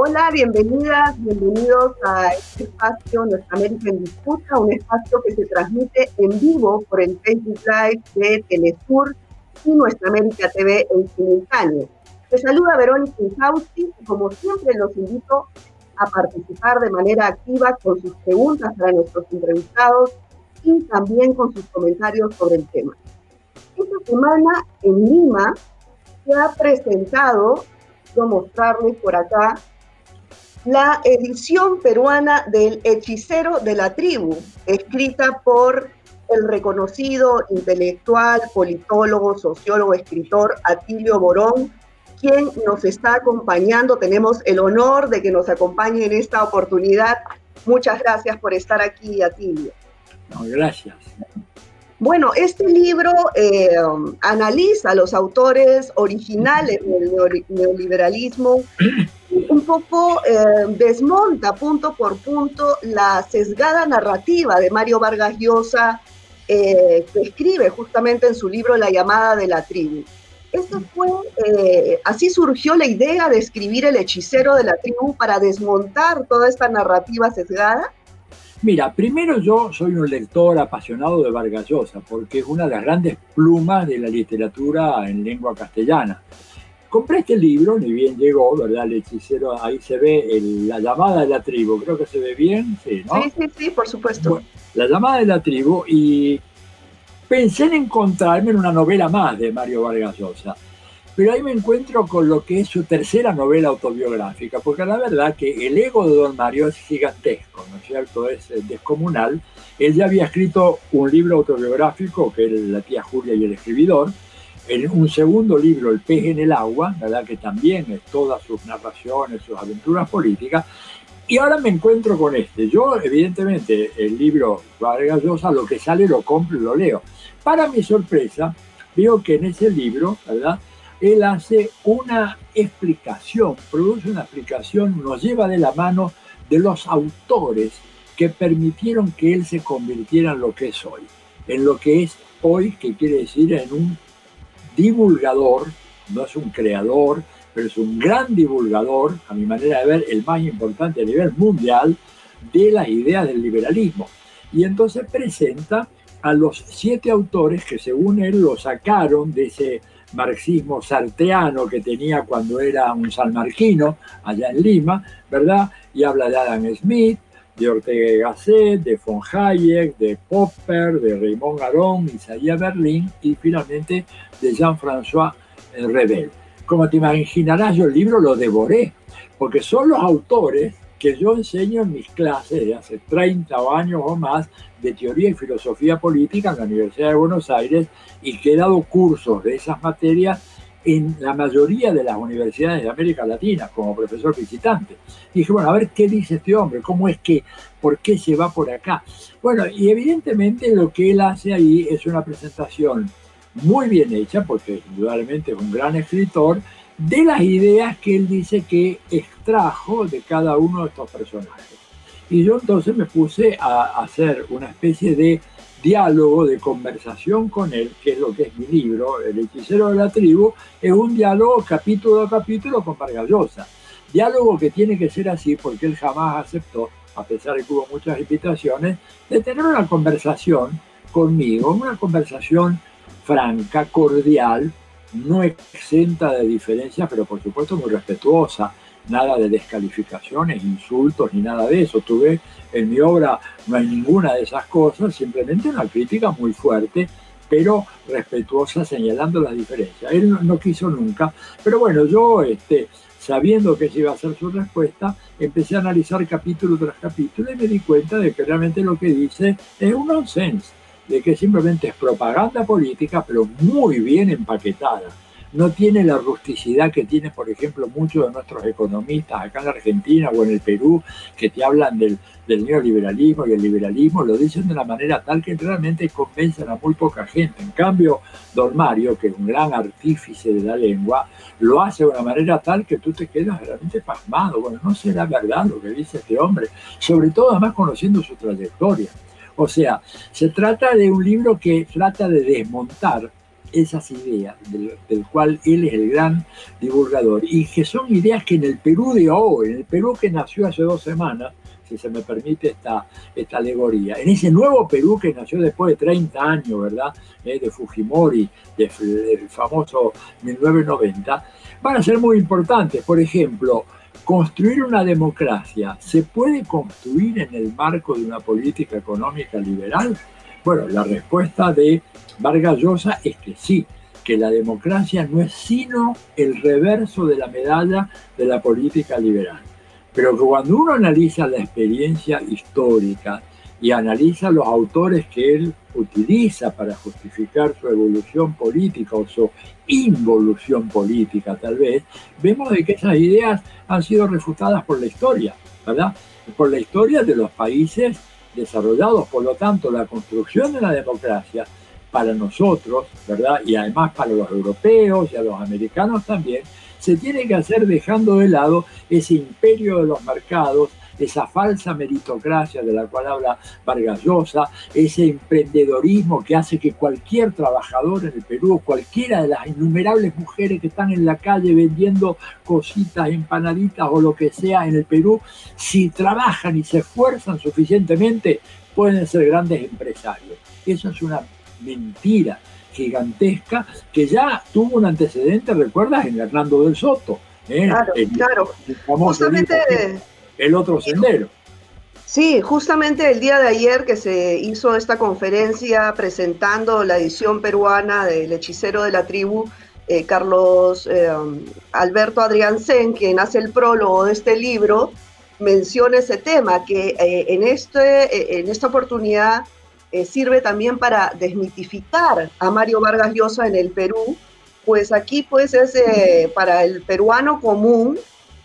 Hola, bienvenidas, bienvenidos a este espacio Nuestra América en Disputa, un espacio que se transmite en vivo por el Facebook Live de Telesur y Nuestra América TV en simultáneo. Te saluda Verónica Injausti y como siempre los invito a participar de manera activa con sus preguntas para nuestros entrevistados y también con sus comentarios sobre el tema. Esta semana en Lima se ha presentado, a mostrarles por acá, la edición peruana del Hechicero de la Tribu, escrita por el reconocido intelectual, politólogo, sociólogo, escritor Atilio Borón, quien nos está acompañando. Tenemos el honor de que nos acompañe en esta oportunidad. Muchas gracias por estar aquí, Atilio. gracias. Bueno, este libro eh, analiza a los autores originales del neoliberalismo, un poco eh, desmonta punto por punto la sesgada narrativa de Mario Vargas Llosa, eh, que escribe justamente en su libro La llamada de la tribu. Esto fue, así surgió la idea de escribir El hechicero de la tribu para desmontar toda esta narrativa sesgada. Mira, primero yo soy un lector apasionado de Vargas Llosa, porque es una de las grandes plumas de la literatura en lengua castellana. Compré este libro, ni bien llegó, ¿verdad? El hechicero, ahí se ve la llamada de la tribu, creo que se ve bien, sí, ¿no? Sí, sí, sí, por supuesto. la llamada de la tribu y pensé en encontrarme en una novela más de Mario Vargas Llosa pero ahí me encuentro con lo que es su tercera novela autobiográfica, porque la verdad que el ego de Don Mario es gigantesco, ¿no es cierto? Es eh, descomunal. Él ya había escrito un libro autobiográfico, que es La tía Julia y el escribidor, en un segundo libro, El pez en el agua, ¿verdad? que también es todas sus narraciones, sus aventuras políticas, y ahora me encuentro con este. Yo, evidentemente, el libro Vargas Llosa, lo que sale lo compro y lo leo. Para mi sorpresa, veo que en ese libro, ¿verdad? él hace una explicación, produce una explicación, nos lleva de la mano de los autores que permitieron que él se convirtiera en lo que es hoy, en lo que es hoy, que quiere decir en un divulgador, no es un creador, pero es un gran divulgador, a mi manera de ver, el más importante a nivel mundial, de las ideas del liberalismo. Y entonces presenta a los siete autores que según él lo sacaron de ese marxismo sarteano que tenía cuando era un salmarquino allá en Lima, ¿verdad? Y habla de Adam Smith, de Ortega y Gasset, de von Hayek, de Popper, de Raymond Aron, Isaías Berlín y finalmente de Jean-François Rebel. Como te imaginarás, yo el libro lo devoré, porque son los autores que yo enseño en mis clases de hace 30 años o más de teoría y filosofía política en la Universidad de Buenos Aires y que he dado cursos de esas materias en la mayoría de las universidades de América Latina como profesor visitante. Y dije, bueno, a ver qué dice este hombre, cómo es que, por qué se va por acá. Bueno, y evidentemente lo que él hace ahí es una presentación muy bien hecha, porque indudablemente es un gran escritor, de las ideas que él dice que extrajo de cada uno de estos personajes. Y yo entonces me puse a hacer una especie de diálogo, de conversación con él, que es lo que es mi libro, El hechicero de la tribu, es un diálogo capítulo a capítulo con Vargas Diálogo que tiene que ser así porque él jamás aceptó, a pesar de que hubo muchas invitaciones, de tener una conversación conmigo, una conversación franca, cordial, no exenta de diferencias, pero por supuesto muy respetuosa, nada de descalificaciones, insultos ni nada de eso. Tuve en mi obra no hay ninguna de esas cosas, simplemente una crítica muy fuerte, pero respetuosa señalando las diferencias. Él no, quiso nunca, pero bueno, yo este, sabiendo que esa iba a ser su respuesta, empecé a analizar capítulo tras capítulo y me di cuenta de que realmente lo que dice es un nonsense de que simplemente es propaganda política, pero muy bien empaquetada. No tiene la rusticidad que tiene, por ejemplo, muchos de nuestros economistas acá en la Argentina o en el Perú, que te hablan del, neoliberalismo y el liberalismo, lo dicen de una manera tal que realmente convencen a muy poca gente. En cambio, Don Mario, que es un gran artífice de la lengua, lo hace de una manera tal que tú te quedas realmente pasmado. Bueno, no será verdad lo que dice este hombre, sobre todo además conociendo su trayectoria. O sea, se trata de un libro que trata de desmontar esas ideas, del, cual él es el gran divulgador, y que son ideas que en el Perú de hoy, en el Perú que nació hace dos semanas, si se me permite esta, esta alegoría, en ese nuevo Perú que nació después de 30 años, ¿verdad? Eh, de Fujimori, del famoso 1990, van a ser muy importantes. Por ejemplo, construir una democracia se puede construir en el marco de una política económica liberal. Bueno, la respuesta de Vargas Llosa es que sí, que la democracia no es sino el reverso de la medalla de la política liberal. Pero que cuando uno analiza la experiencia histórica y analiza los autores que él utiliza para justificar su evolución política o su involución política tal vez, vemos de que esas ideas han sido refutadas por la historia, ¿verdad? Por la historia de los países desarrollados. Por lo tanto, la construcción de la democracia para nosotros, ¿verdad? Y además para los europeos y a los americanos también, se tiene que hacer dejando de lado ese imperio de los mercados, esa falsa meritocracia de la cual habla Vargas Llosa, ese emprendedorismo que hace que cualquier trabajador en el Perú, cualquiera de las innumerables mujeres que están en la calle vendiendo cositas, empanaditas o lo que sea en el Perú, si trabajan y se esfuerzan suficientemente, pueden ser grandes empresarios. Eso es una mentira gigantesca que ya tuvo un antecedente, recuerdas, en Hernando del Soto. ¿eh? Claro, claro. Justamente el otro sendero. Sí, justamente el día de ayer que se hizo esta conferencia presentando la edición peruana del hechicero de la tribu, eh, Carlos eh, Alberto Adrián Sen, quien hace el prólogo de este libro, menciona ese tema, que en, este, en esta oportunidad eh, sirve también para desmitificar a Mario Vargas Llosa en el Perú, pues aquí pues es eh, para el peruano común,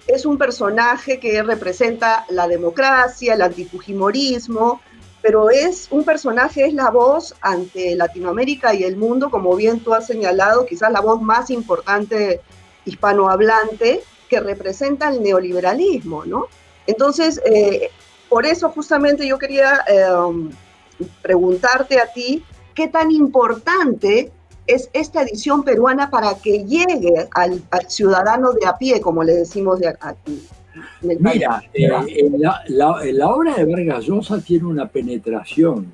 es un personaje que representa la democracia, el antifujimorismo, pero es un personaje, es la voz ante Latinoamérica y el mundo, como bien tú has señalado, quizás la voz más importante hispanohablante que representa el neoliberalismo, ¿no? Entonces, eh, por eso justamente yo quería preguntarte a ti qué tan importante es esta edición peruana para que llegue al, ciudadano de a pie, como le decimos de aquí. Mira, eh, la, obra de Vargas Llosa tiene una penetración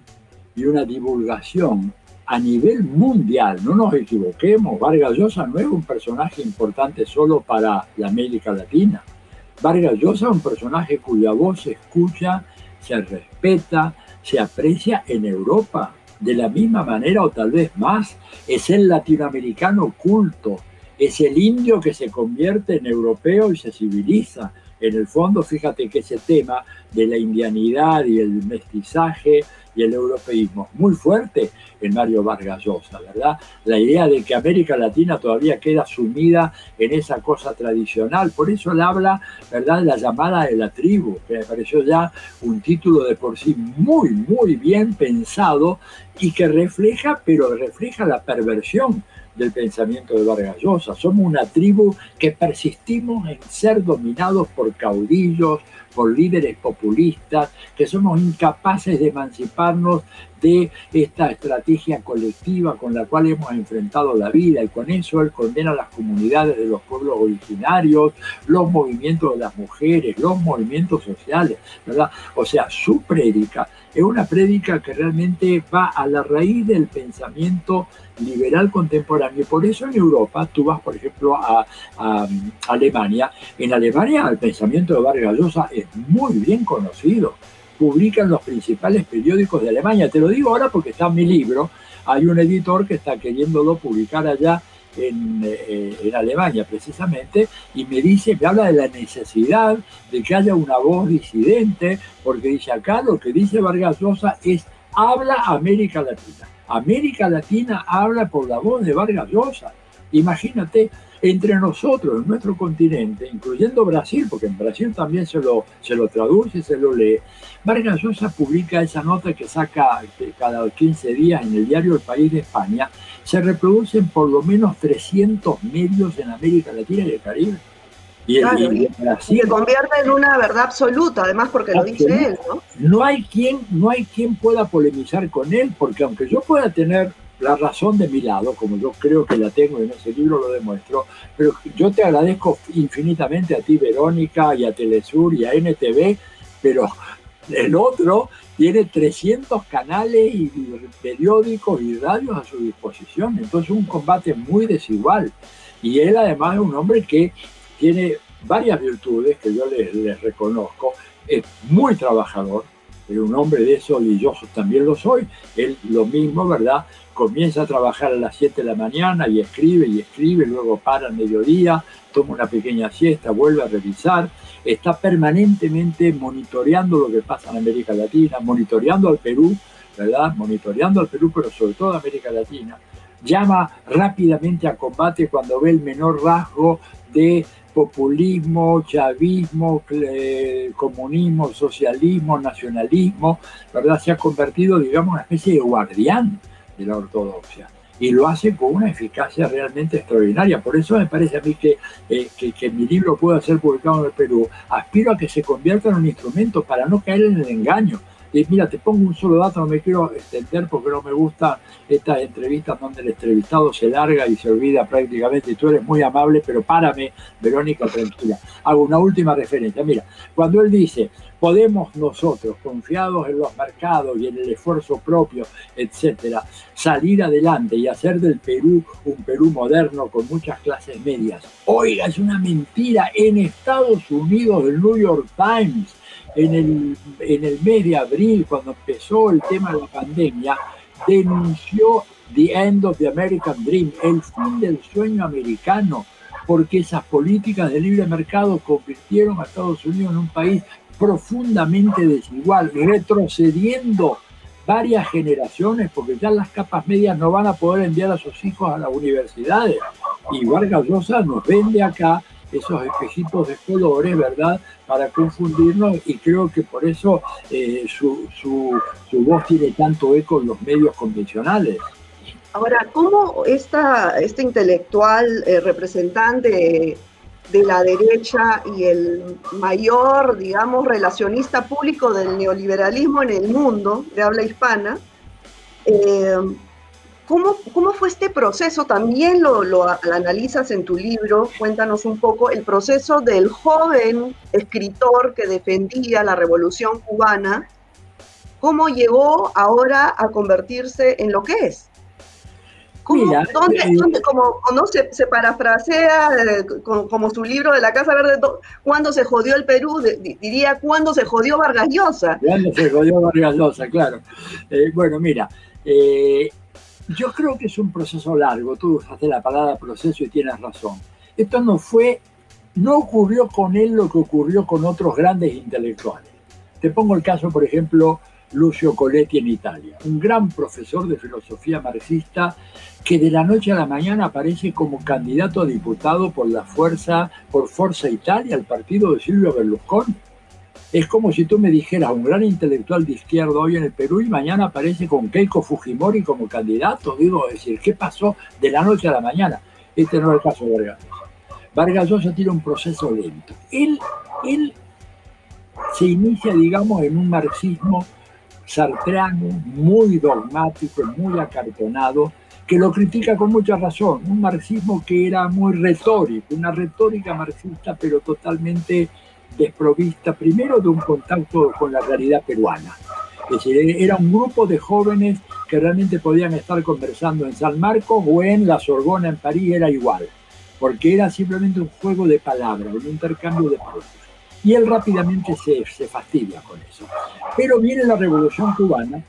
y una divulgación a nivel mundial. No nos equivoquemos, Vargas Llosa no es un personaje importante solo para la América Latina. Vargas Llosa es un personaje cuya voz se escucha, se respeta, se aprecia en Europa de la misma manera o tal vez más. Es el latinoamericano culto, es el indio que se convierte en europeo y se civiliza. En el fondo, fíjate que ese tema de la indianidad y el mestizaje y el europeísmo muy fuerte en Mario Vargas Llosa, ¿verdad? La idea de que América Latina todavía queda sumida en esa cosa tradicional, por eso él habla, ¿verdad?, la llamada de la tribu, que me pareció ya un título de por sí muy, muy bien pensado y que refleja, pero refleja la perversión del pensamiento de Vargas Llosa. Somos una tribu que persistimos en ser dominados por caudillos, por líderes populistas, que somos incapaces de emanciparnos de esta estrategia colectiva con la cual hemos enfrentado la vida y con eso él condena a las comunidades de los pueblos originarios, los movimientos de las mujeres, los movimientos sociales, ¿verdad? O sea, su prédica es una prédica que realmente va a la raíz del pensamiento liberal contemporáneo. Por eso en Europa, tú vas, por ejemplo, a, Alemania. En Alemania el pensamiento de Vargas Llosa es muy bien conocido. Publican los principales periódicos de Alemania. Te lo digo ahora porque está en mi libro. Hay un editor que está queriéndolo publicar allá en, eh, en, Alemania precisamente, y me dice, me habla de la necesidad de que haya una voz disidente, porque dice acá lo que dice Vargas Llosa es, habla América Latina. América Latina habla por la voz de Vargas Llosa. Imagínate, entre nosotros, en nuestro continente, incluyendo Brasil, porque en Brasil también se lo, se lo traduce, se lo lee, Vargas Llosa publica esa nota que saca cada 15 días en el diario El País de España, se reproducen por lo menos 300 medios en América Latina y el Caribe. Y, se convierte en una verdad absoluta, además porque lo dice él, ¿no? No hay, quien, no hay quien pueda polemizar con él, porque aunque yo pueda tener la razón de mi lado, como yo creo que la tengo en ese libro lo demuestro, pero yo te agradezco infinitamente a ti, Verónica, y a Telesur y a NTV, pero el otro tiene 300 canales y periódicos y radios a su disposición, entonces un combate muy desigual. Y él además es un hombre que tiene varias virtudes que yo les, reconozco, es muy trabajador, es un hombre de eso y yo también lo soy, él lo mismo, ¿verdad? Comienza a trabajar a las 7 de la mañana y escribe y escribe, luego para al mediodía, toma una pequeña siesta, vuelve a revisar, está permanentemente monitoreando lo que pasa en América Latina, monitoreando al Perú, ¿verdad? Monitoreando al Perú, pero sobre todo a América Latina. Llama rápidamente a combate cuando ve el menor rasgo de populismo, chavismo, comunismo, socialismo, nacionalismo, ¿verdad? Se ha convertido, digamos, en una especie de guardián de la ortodoxia. Y lo hace con una eficacia realmente extraordinaria. Por eso me parece a mí que, eh, que, que, mi libro pueda ser publicado en el Perú. Aspiro a que se convierta en un instrumento para no caer en el engaño y mira, te pongo un solo dato, no me quiero extender porque no me gustan estas entrevistas donde el entrevistado se larga y se olvida prácticamente. Y tú eres muy amable, pero párame, Verónica, tranquila. Hago una última referencia. Mira, cuando él dice, podemos nosotros, confiados en los mercados y en el esfuerzo propio, etcétera, salir adelante y hacer del Perú un Perú moderno con muchas clases medias. Oiga, es una mentira. En Estados Unidos, el New York Times en el, en el mes de abril, cuando empezó el tema de la pandemia, denunció The End of the American Dream, el fin del sueño americano, porque esas políticas de libre mercado convirtieron a Estados Unidos en un país profundamente desigual, retrocediendo varias generaciones, porque ya las capas medias no van a poder enviar a sus hijos a las universidades. Y Vargas Llosa nos vende acá esos espejitos de colores, ¿verdad? Para confundirnos y creo que por eso eh, su, su, voz tiene tanto eco en los medios convencionales. Ahora, ¿cómo esta, este intelectual eh, representante de la derecha y el mayor, digamos, relacionista público del neoliberalismo en el mundo de habla hispana, eh, ¿Cómo, ¿Cómo, fue este proceso? También lo, lo, analizas en tu libro. Cuéntanos un poco el proceso del joven escritor que defendía la revolución cubana. ¿Cómo llegó ahora a convertirse en lo que es? Mira, ¿Dónde, eh, dónde, como no se, se parafrasea eh, como, su libro de la Casa Verde, ¿cuándo se jodió el Perú? diría, ¿cuándo se jodió Vargas Llosa? ¿Cuándo se jodió Vargas Llosa? Claro. Eh, bueno, mira, eh, yo creo que es un proceso largo, tú usaste la palabra proceso y tienes razón. Esto no fue, no ocurrió con él lo que ocurrió con otros grandes intelectuales. Te pongo el caso, por ejemplo, Lucio Coletti en Italia, un gran profesor de filosofía marxista que de la noche a la mañana aparece como candidato a diputado por la fuerza, por Forza Italia, el partido de Silvio Berlusconi. Es como si tú me dijeras, un gran intelectual de izquierda hoy en el Perú y mañana aparece con Keiko Fujimori como candidato. Digo, es decir, ¿qué pasó de la noche a la mañana? Este no es el caso de Vargas Vargas Llosa tiene un proceso lento. Él, él se inicia, digamos, en un marxismo sartreano, muy dogmático, muy acartonado, que lo critica con mucha razón. Un marxismo que era muy retórico, una retórica marxista, pero totalmente desprovista primero de un contacto con la realidad peruana. Es decir, era un grupo de jóvenes que realmente podían estar conversando en San Marcos o en la Sorbona en París, era igual, porque era simplemente un juego de palabras, un intercambio de palabras. Y él rápidamente se, se fastidia con eso. Pero viene la Revolución Cubana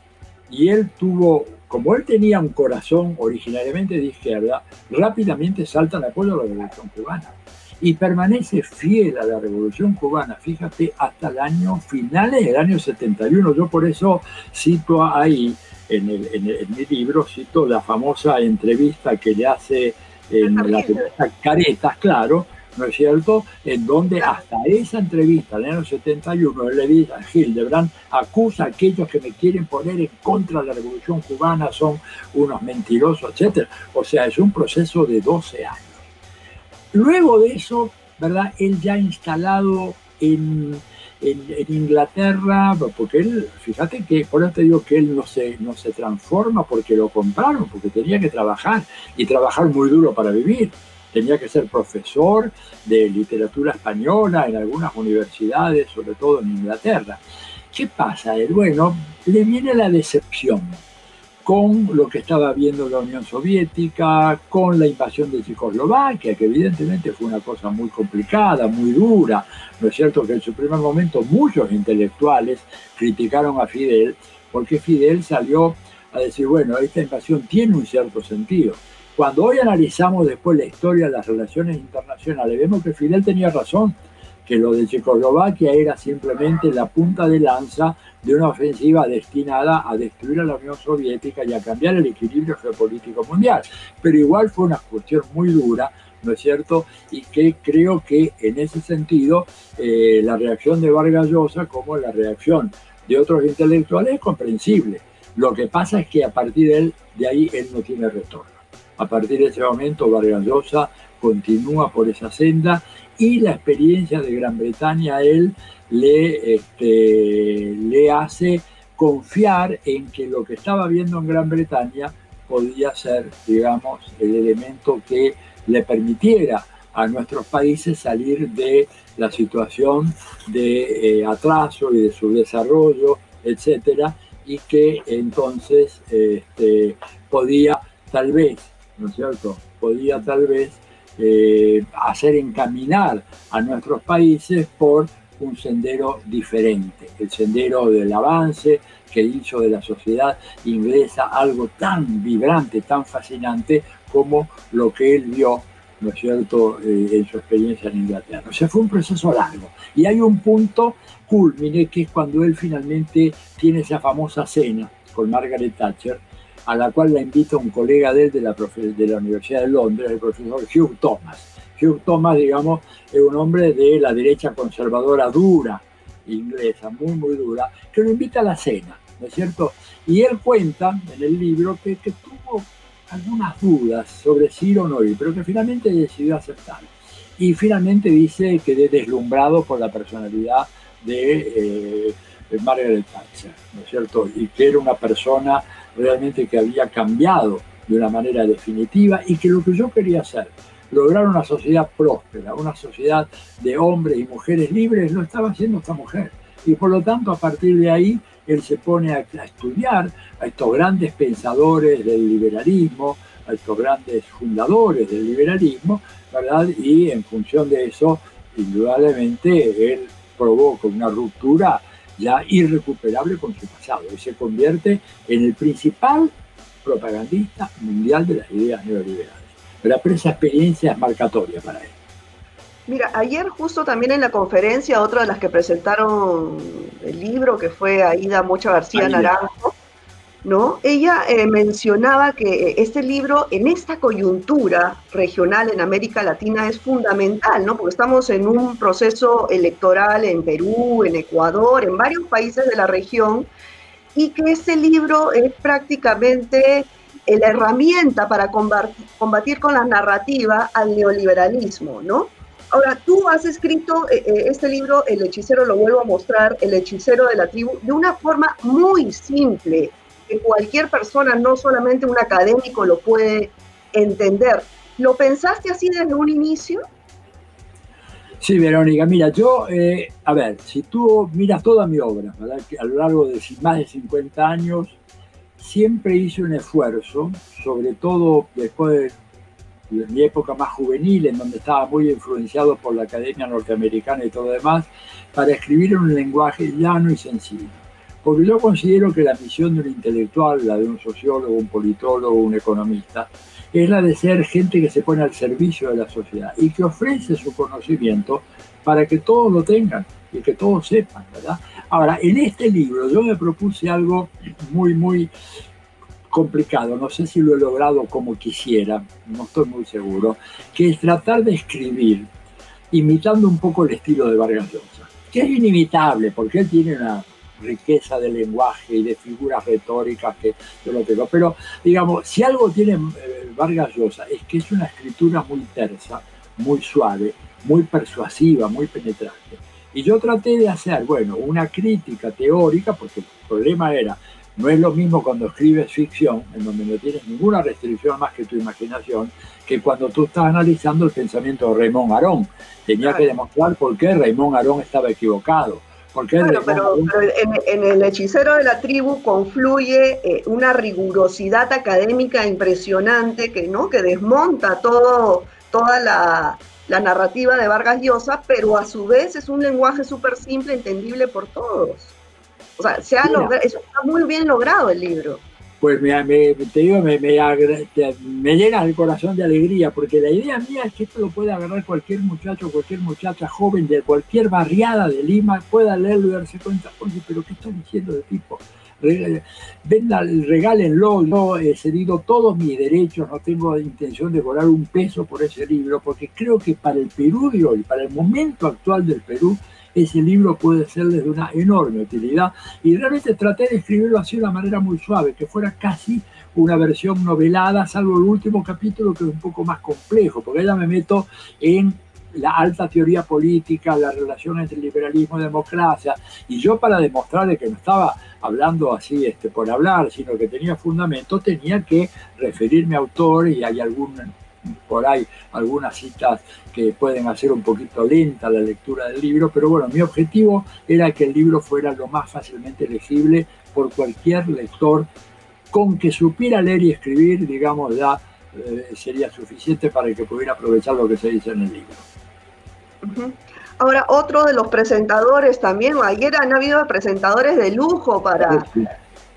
y él tuvo, como él tenía un corazón originariamente de izquierda, rápidamente salta al apoyo a la Revolución Cubana y permanece fiel a la Revolución Cubana, fíjate, hasta el año finales del año 71. Yo por eso cito ahí en, el, en, mi libro, cito la famosa entrevista que le hace en la entrevista Caretas, claro, ¿no es cierto? En donde hasta esa entrevista del año 71, él le dice a Hildebrand, acusa a aquellos que me quieren poner en contra de la revolución cubana, son unos mentirosos, etc. O sea, es un proceso de 12 años. Luego de eso, ¿verdad? Él ya instalado en, en, Inglaterra, porque él, fíjate que, por eso digo que él no se, no se transforma porque lo compraron, porque tenía que trabajar y trabajar muy duro para vivir. Tenía que ser profesor de literatura española en algunas universidades, sobre todo en Inglaterra. ¿Qué pasa? Bueno, le viene la decepción con lo que estaba viendo la Unión Soviética, con la invasión de Checoslovaquia, que evidentemente fue una cosa muy complicada, muy dura. ¿No es cierto que en su primer momento muchos intelectuales criticaron a Fidel porque Fidel salió a decir, bueno, esta invasión tiene un cierto sentido. Cuando hoy analizamos después la historia de las relaciones internacionales, vemos que Fidel tenía razón, que lo de Checoslovaquia era simplemente la punta de lanza de una ofensiva destinada a destruir a la Unión Soviética y a cambiar el equilibrio geopolítico mundial. Pero igual fue una cuestión muy dura, ¿no es cierto? Y que creo que en ese sentido eh, la reacción de Vargas Llosa como la reacción de otros intelectuales es comprensible. Lo que pasa es que a partir de, él, de ahí él no tiene retorno. A partir de ese momento Vargas Llosa continúa por esa senda y la experiencia de Gran Bretaña a él le, este, le hace confiar en que lo que estaba viendo en Gran Bretaña podía ser, digamos, el elemento que le permitiera a nuestros países salir de la situación de eh, atraso y de su desarrollo, etcétera, y que entonces este, podía tal vez, ¿no es cierto? Podía tal vez eh, hacer encaminar a nuestros países por un sendero diferente, el sendero del avance que hizo de la sociedad inglesa algo tan vibrante, tan fascinante como lo que él vio, ¿no es cierto?, eh, en su experiencia en Inglaterra. O sea, fue un proceso largo. Y hay un punto culmine que es cuando él finalmente tiene esa famosa cena con Margaret Thatcher, a la cual la invita un colega de él de la, de la Universidad de Londres, el profesor Hugh Thomas Hugh Thomas, digamos, es un hombre de la derecha conservadora dura, inglesa, muy, muy dura, que lo invita a la cena, ¿no es cierto? Y él cuenta en el libro que, tuvo algunas dudas sobre si ir o no ir, pero que finalmente decidió aceptar. Y finalmente dice que es deslumbrado por la personalidad de eh, Margaret Thatcher, ¿no es cierto? Y que era una persona realmente que había cambiado de una manera definitiva y que lo que yo quería hacer lograr una sociedad próspera, una sociedad de hombres y mujeres libres, lo estaba haciendo esta mujer. Y por lo tanto, a partir de ahí, él se pone a, estudiar a estos grandes pensadores del liberalismo, a estos grandes fundadores del liberalismo, ¿verdad? Y en función de eso, indudablemente, él provoca una ruptura ya irrecuperable con su pasado y se convierte en el principal propagandista mundial de las ideas neoliberales pero esa experiencia es marcatoria para él. Mira, ayer justo también en la conferencia, otra de las que presentaron el libro, que fue Aida Mocha García Naranjo, ¿no? Ella eh, mencionaba que este libro en esta coyuntura regional en América Latina es fundamental, ¿no? Porque estamos en un proceso electoral en Perú, en Ecuador, en varios países de la región, y que este libro es prácticamente la herramienta para combatir, con la narrativa al neoliberalismo, ¿no? Ahora, tú has escrito eh, eh, este libro, El hechicero, lo vuelvo a mostrar, El hechicero de la tribu, de una forma muy simple, que cualquier persona, no solamente un académico, lo puede entender. ¿Lo pensaste así desde un inicio? Sí, Verónica, mira, yo, eh, a ver, si tú miras toda mi obra, a lo largo de más de 50 años, siempre hice un esfuerzo, sobre todo después de, mi época más juvenil, en donde estaba muy influenciado por la academia norteamericana y todo lo demás, para escribir en un lenguaje llano y sencillo. Porque yo considero que la misión de un intelectual, la de un sociólogo, un politólogo, un economista, es la de ser gente que se pone al servicio de la sociedad y que ofrece su conocimiento para que todos lo tengan y que todos sepan, ¿verdad? Ahora, en este libro yo me propuse algo muy, muy complicado, no sé si lo he logrado como quisiera, no estoy muy seguro, que es tratar de escribir imitando un poco el estilo de Vargas Llosa, que es inimitable porque él tiene una riqueza de lenguaje y de figuras retóricas que yo lo tengo, pero digamos, si algo tiene eh, Vargas Llosa es que es una escritura muy tersa, muy suave, muy persuasiva, muy penetrante Y yo traté de hacer, bueno, una crítica teórica, porque el problema era, no es lo mismo cuando escribes ficción, en donde no tienes ninguna restricción más que tu imaginación, que cuando tú estás analizando el pensamiento de Raymond Arón. Tenía que demostrar por qué Raymond Arón estaba equivocado. Porque pero, en, el hechicero de la tribu confluye eh, una rigurosidad académica impresionante que, ¿no? que desmonta todo, toda la, la narrativa de Vargas Llosa, pero a su vez es un lenguaje súper simple, entendible por todos. O sea, se ha logrado, eso está muy bien logrado el libro. Pues me, te digo, me, me, llena el corazón de alegría, porque la idea mía es que esto lo puede agarrar cualquier muchacho, cualquier muchacha joven de cualquier barriada de Lima, pueda leerlo y darse cuenta, oye, pero ¿qué está diciendo de tipo? Venga, regálenlo, yo he cedido todos mis derechos, no tengo intención de cobrar un peso por ese libro, porque creo que para el Perú de hoy, para el momento actual del Perú, ese libro puede serles de una enorme utilidad. Y realmente traté de escribirlo así de una manera muy suave, que fuera casi una versión novelada, salvo el último capítulo que es un poco más complejo, porque ya me meto en la alta teoría política, la relación entre liberalismo y democracia, y yo para demostrarle que no estaba hablando así este, por hablar, sino que tenía fundamento, tenía que referirme a autores y hay algún por ahí algunas citas que pueden hacer un poquito lenta la lectura del libro, pero bueno, mi objetivo era que el libro fuera lo más fácilmente legible por cualquier lector. Con que supiera leer y escribir, digamos, ya eh, sería suficiente para que pudiera aprovechar lo que se dice en el libro. Ahora, otro de los presentadores también, ayer han habido presentadores de lujo para,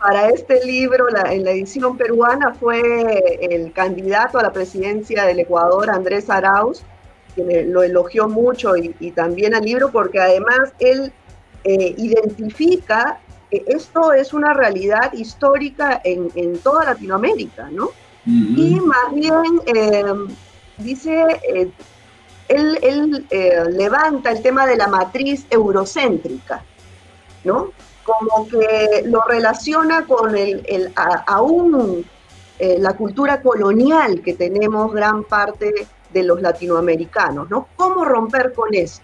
para este libro, en la edición peruana, fue el candidato a la presidencia del Ecuador, Andrés Arauz, que lo elogió mucho y, también al libro, porque además él eh, identifica que esto es una realidad histórica en, toda Latinoamérica, ¿no? Y más bien eh, dice, eh, él, él levanta el tema de la matriz eurocéntrica, ¿no? Como que lo relaciona con el, el aún eh, la cultura colonial que tenemos gran parte de los latinoamericanos, ¿no? ¿Cómo romper con eso?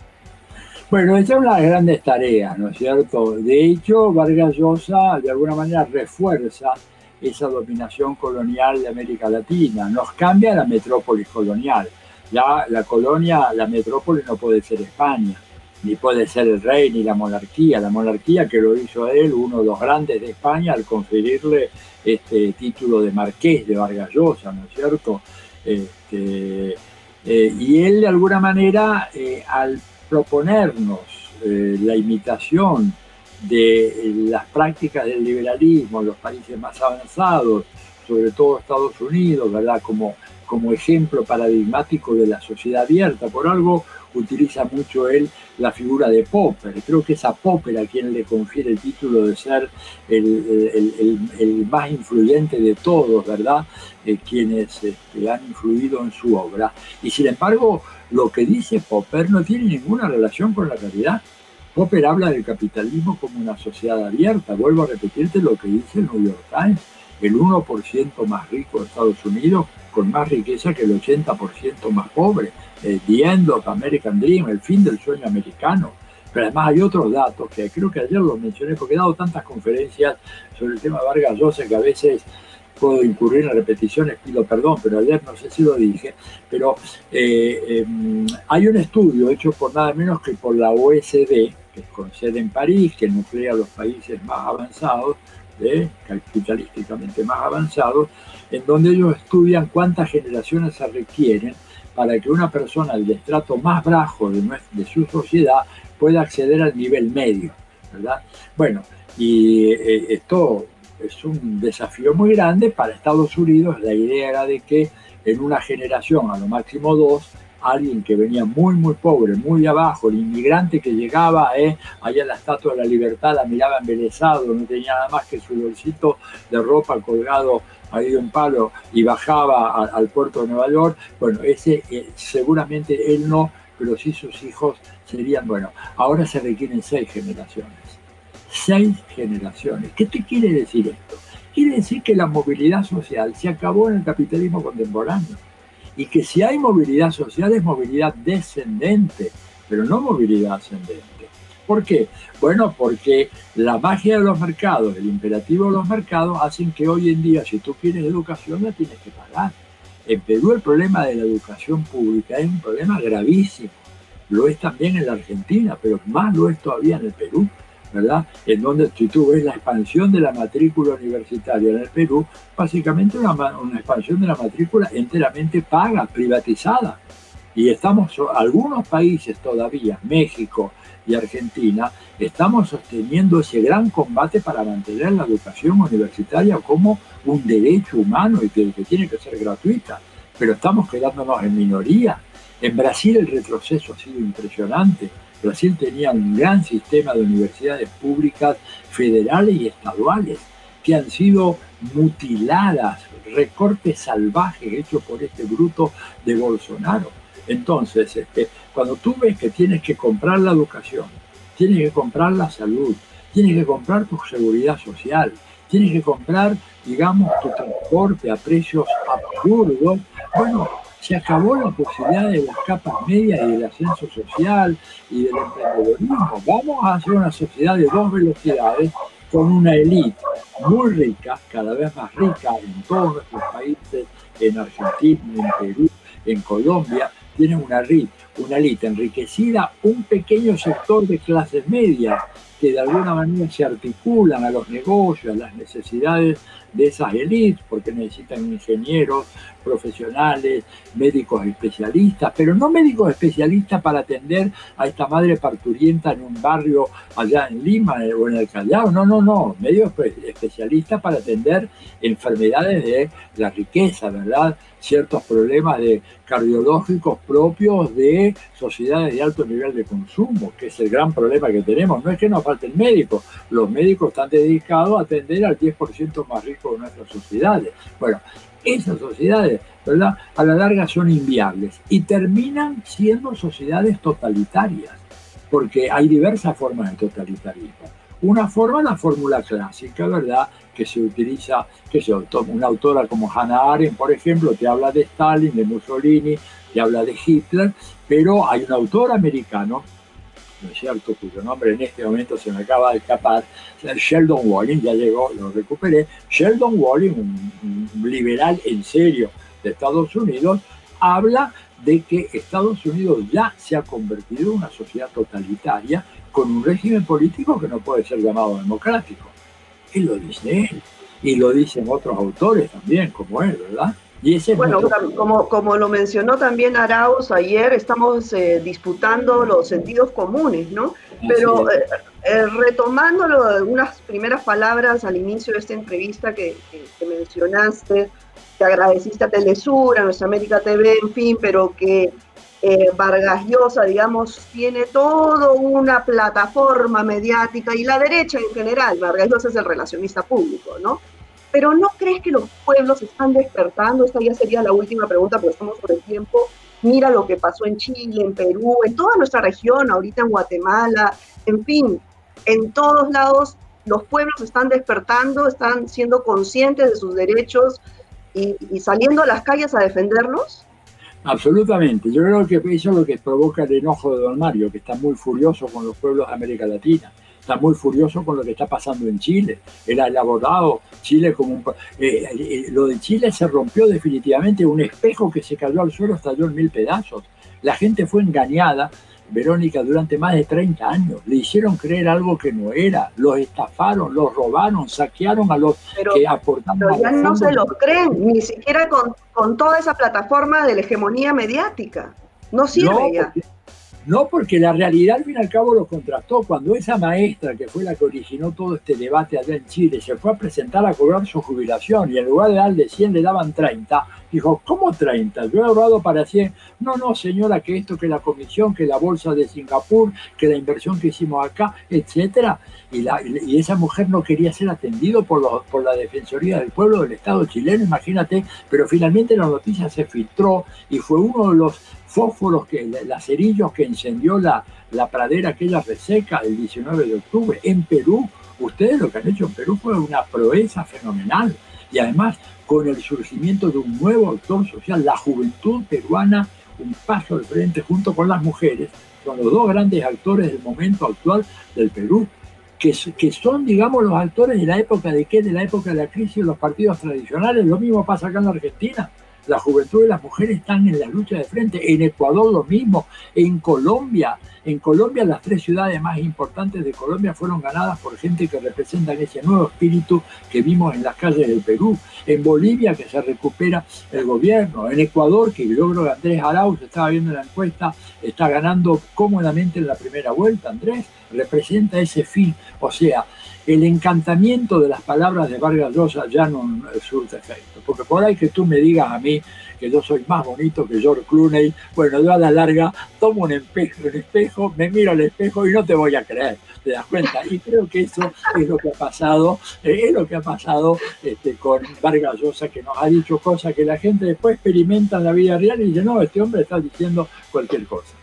Bueno, esa es una de las grandes tareas, ¿no es cierto? De hecho, Vargas Llosa de alguna manera refuerza esa dominación colonial de América Latina, nos cambia la metrópolis colonial. Ya la colonia, la metrópoli no puede ser España, ni puede ser el rey ni la monarquía. La monarquía que lo hizo él, uno de los grandes de España, al conferirle este título de marqués de Vargas Llosa, ¿no es cierto? Este, eh, y él de alguna manera, eh, al proponernos eh, la imitación de las prácticas del liberalismo en los países más avanzados, sobre todo Estados Unidos, ¿verdad? Como, como ejemplo paradigmático de la sociedad abierta, por algo utiliza mucho él la figura de Popper. Creo que es a Popper a quien le confiere el título de ser el, más influyente de todos, ¿verdad? Eh, quienes este, han influido en su obra. Y sin embargo, lo que dice Popper no tiene ninguna relación con la realidad. Popper habla del capitalismo como una sociedad abierta. Vuelvo a repetirte lo que dice el New York Times. El 1% más rico de Estados Unidos con más riqueza que el 80% más pobre eh, The End of American Dream, el fin del sueño americano. Pero además hay otros datos que creo que ayer los mencioné porque he dado tantas conferencias sobre el tema Vargas Llosa que a veces puedo incurrir en repeticiones, pido perdón, pero ayer no sé si lo dije, pero eh, em, hay un estudio hecho por nada menos que por la OSD, que es con sede en París, que nuclea los países más avanzados, ¿eh? capitalísticamente más avanzados, en donde ellos estudian cuántas generaciones se requieren para que una persona del estrato más bajo de, su sociedad pueda acceder al nivel medio, ¿verdad? Bueno, y eh, esto es un desafío muy grande para Estados Unidos. La idea era de que en una generación, a lo máximo dos, alguien que venía muy, muy pobre, muy abajo, el inmigrante que llegaba eh, allá en la Estatua de la Libertad, la miraba embelesado, no tenía nada más que su bolsito de ropa colgado ahí de un palo y bajaba al puerto de Nueva York, bueno, ese eh, seguramente él no, pero sí sus hijos serían, bueno, ahora se requieren seis generaciones. Seis generaciones. ¿Qué te quiere decir esto? Quiere decir que la movilidad social se acabó en el capitalismo contemporáneo y que si hay movilidad social es movilidad descendente, pero no movilidad ascendente. ¿Por qué? Bueno, porque la magia de los mercados, el imperativo de los mercados hacen que hoy en día si tú quieres educación la tienes que pagar. En Perú el problema de la educación pública es un problema gravísimo. Lo es también en la Argentina, pero más lo es todavía en el Perú, ¿verdad? En donde si tú ves la expansión de la matrícula universitaria en el Perú, básicamente una, una expansión de la matrícula enteramente paga, privatizada. Y estamos, algunos países todavía, México, y Argentina, estamos sosteniendo ese gran combate para mantener la educación universitaria como un derecho humano y que, que tiene que ser gratuita. Pero estamos quedándonos en minoría. En Brasil el retroceso ha sido impresionante. Brasil tenía un gran sistema de universidades públicas federales y estaduales que han sido mutiladas, recortes salvajes hechos por este bruto de Bolsonaro. Entonces, este, cuando tú ves que tienes que comprar la educación, tienes que comprar la salud, tienes que comprar tu seguridad social, tienes que comprar, digamos, tu transporte a precios absurdos, bueno, se acabó la posibilidad de las capas medias y del ascenso social y del emprendedorismo. Vamos a hacer una sociedad de dos velocidades con una élite muy rica, cada vez más rica en todos nuestros países, en Argentina, en Perú, en Colombia, tienen una elite, una elite enriquecida, un pequeño sector de clases medias que de alguna manera se articulan a los negocios, a las necesidades de esas élites, porque necesitan ingenieros, profesionales, médicos especialistas, pero no médicos especialistas para atender a esta madre parturienta en un barrio allá en Lima o en el Callao, no, no, no, médicos especialistas para atender enfermedades de la riqueza, ¿verdad? Ciertos problemas de cardiológicos propios de sociedades de alto nivel de consumo, que es el gran problema que tenemos. No es que nos falten médicos, los médicos están dedicados a atender al 10% más rico de nuestras sociedades. Bueno, esas sociedades, ¿verdad? A la larga son inviables y terminan siendo sociedades totalitarias, porque hay diversas formas de totalitarismo. Una forma, la fórmula clásica, ¿verdad? Que se utiliza, que se una autora como Hannah Arendt, por ejemplo, te habla de Stalin, de Mussolini, te habla de Hitler, pero hay un autor americano ¿no es cierto?, cuyo nombre en este momento se me acaba de escapar, Sheldon Walling, ya llegó, lo recuperé, Sheldon Walling, un, liberal en serio de Estados Unidos, habla de que Estados Unidos ya se ha convertido en una sociedad totalitaria con un régimen político que no puede ser llamado democrático. Y lo dice él, y lo dicen otros autores también, como él, ¿verdad? Bueno, como, como lo mencionó también Arauz ayer, estamos eh, disputando los sentidos comunes, ¿no? Pero eh, eh, retomando unas primeras palabras al inicio de esta entrevista que, mencionaste, que agradeciste a Telesur, a Nuestra América TV, en fin, pero que Vargas Llosa, digamos, tiene toda una plataforma mediática y la derecha en general, Vargas Llosa es el relacionista público, ¿no? Pero ¿no crees que los pueblos están despertando? Esta ya sería la última pregunta, porque estamos sobre el tiempo. Mira lo que pasó en Chile, en Perú, en toda nuestra región, ahorita en Guatemala, en fin, en todos lados los pueblos están despertando, están siendo conscientes de sus derechos y, y, saliendo a las calles a defenderlos? Absolutamente. Yo creo que eso es lo que provoca el enojo de Don Mario, que está muy furioso con los pueblos de América Latina está muy furioso con lo que está pasando en Chile. Era elaborado Chile como un... Eh, eh, lo de Chile se rompió definitivamente, un espejo que se cayó al suelo estalló en mil pedazos. La gente fue engañada, Verónica, durante más de 30 años. Le hicieron creer algo que no era, los estafaron, los robaron, saquearon a los que aportaban. Pero ya no se los creen, ni siquiera con, con, toda esa plataforma de la hegemonía mediática. No sirve ya. No, porque la realidad al fin y al cabo lo contrastó. Cuando esa maestra, que fue la que originó todo este debate allá en Chile, se fue a presentar a cobrar su jubilación y en lugar de darle 100 le daban 30, dijo, ¿cómo 30? Yo he ahorrado para 100. No, no, señora, que esto, que la comisión, que la bolsa de Singapur, que la inversión que hicimos acá, etcétera. Y, la, y esa mujer no quería ser atendido por, por la Defensoría del Pueblo del Estado chileno, imagínate, pero finalmente la noticia se filtró y fue uno de los fósforos, que, lacerillos que encendió la, la pradera aquella reseca el 19 de octubre en Perú. Ustedes lo que han hecho en Perú fue una proeza fenomenal y además con el surgimiento de un nuevo actor social, la juventud peruana un paso al frente junto con las mujeres, son los dos grandes actores del momento actual del Perú, que, que son, digamos, los actores de la época de qué, de la época de la crisis de los partidos tradicionales. Lo mismo pasa acá en la Argentina la juventud y las mujeres están en la lucha de frente. En Ecuador lo mismo, en Colombia. En Colombia las tres ciudades más importantes de Colombia fueron ganadas por gente que representan ese nuevo espíritu que vimos en las calles del Perú. En Bolivia que se recupera el gobierno. En Ecuador que logro que Andrés Arauz, estaba viendo la encuesta, está ganando cómodamente en la primera vuelta. Andrés representa ese fin. O sea, el encantamiento de las palabras de Vargas Llosa ya no surte efecto. Porque por ahí que tú me digas a mí que yo soy más bonito que George Clooney, bueno, yo a la larga tomo un espejo, un espejo, me miro al espejo y no te voy a creer, ¿te das cuenta? Y creo que eso es lo que ha pasado, eh, es lo que ha pasado este, con Vargas Llosa, que nos ha dicho cosas que la gente después experimenta en la vida real y dice, no, este hombre está diciendo cualquier cosa.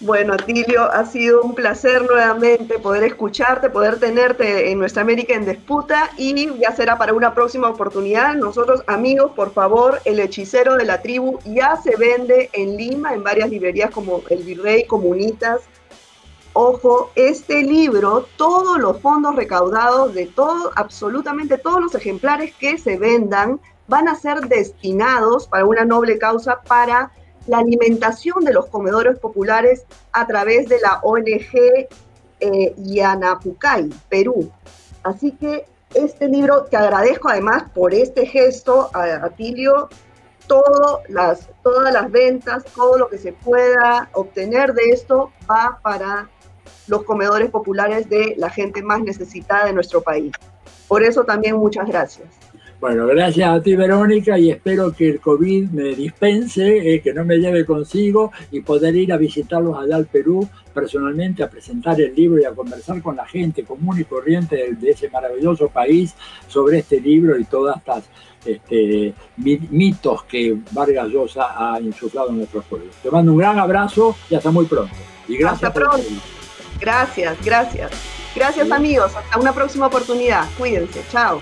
Bueno, Atilio, ha sido un placer nuevamente poder escucharte, poder tenerte en Nuestra América en disputa y ya será para una próxima oportunidad. Nosotros, amigos, por favor, El Hechicero de la Tribu ya se vende en Lima, en varias librerías como El Virrey, Comunitas. Ojo, este libro, todos los fondos recaudados de todo, absolutamente todos los ejemplares que se vendan, van a ser destinados para una noble causa para la alimentación de los comedores populares a través de la ONG eh, Yanapucay, Perú. Así que este libro, te agradezco además por este gesto, a Atilio, las, todas las ventas, todo lo que se pueda obtener de esto va para los comedores populares de la gente más necesitada de nuestro país. Por eso también muchas gracias. Bueno, gracias a ti, Verónica, y espero que el COVID me dispense, eh, que no me lleve consigo y poder ir a visitarlos allá al Perú personalmente, a presentar el libro y a conversar con la gente común y corriente de, ese maravilloso país sobre este libro y todas estas este, mitos que Vargas Llosa ha insuflado en nuestros pueblos. Te mando un gran abrazo y hasta muy pronto. Y gracias. Hasta pronto. Gracias, gracias. Gracias amigos. Hasta una próxima oportunidad. Cuídense. Chao.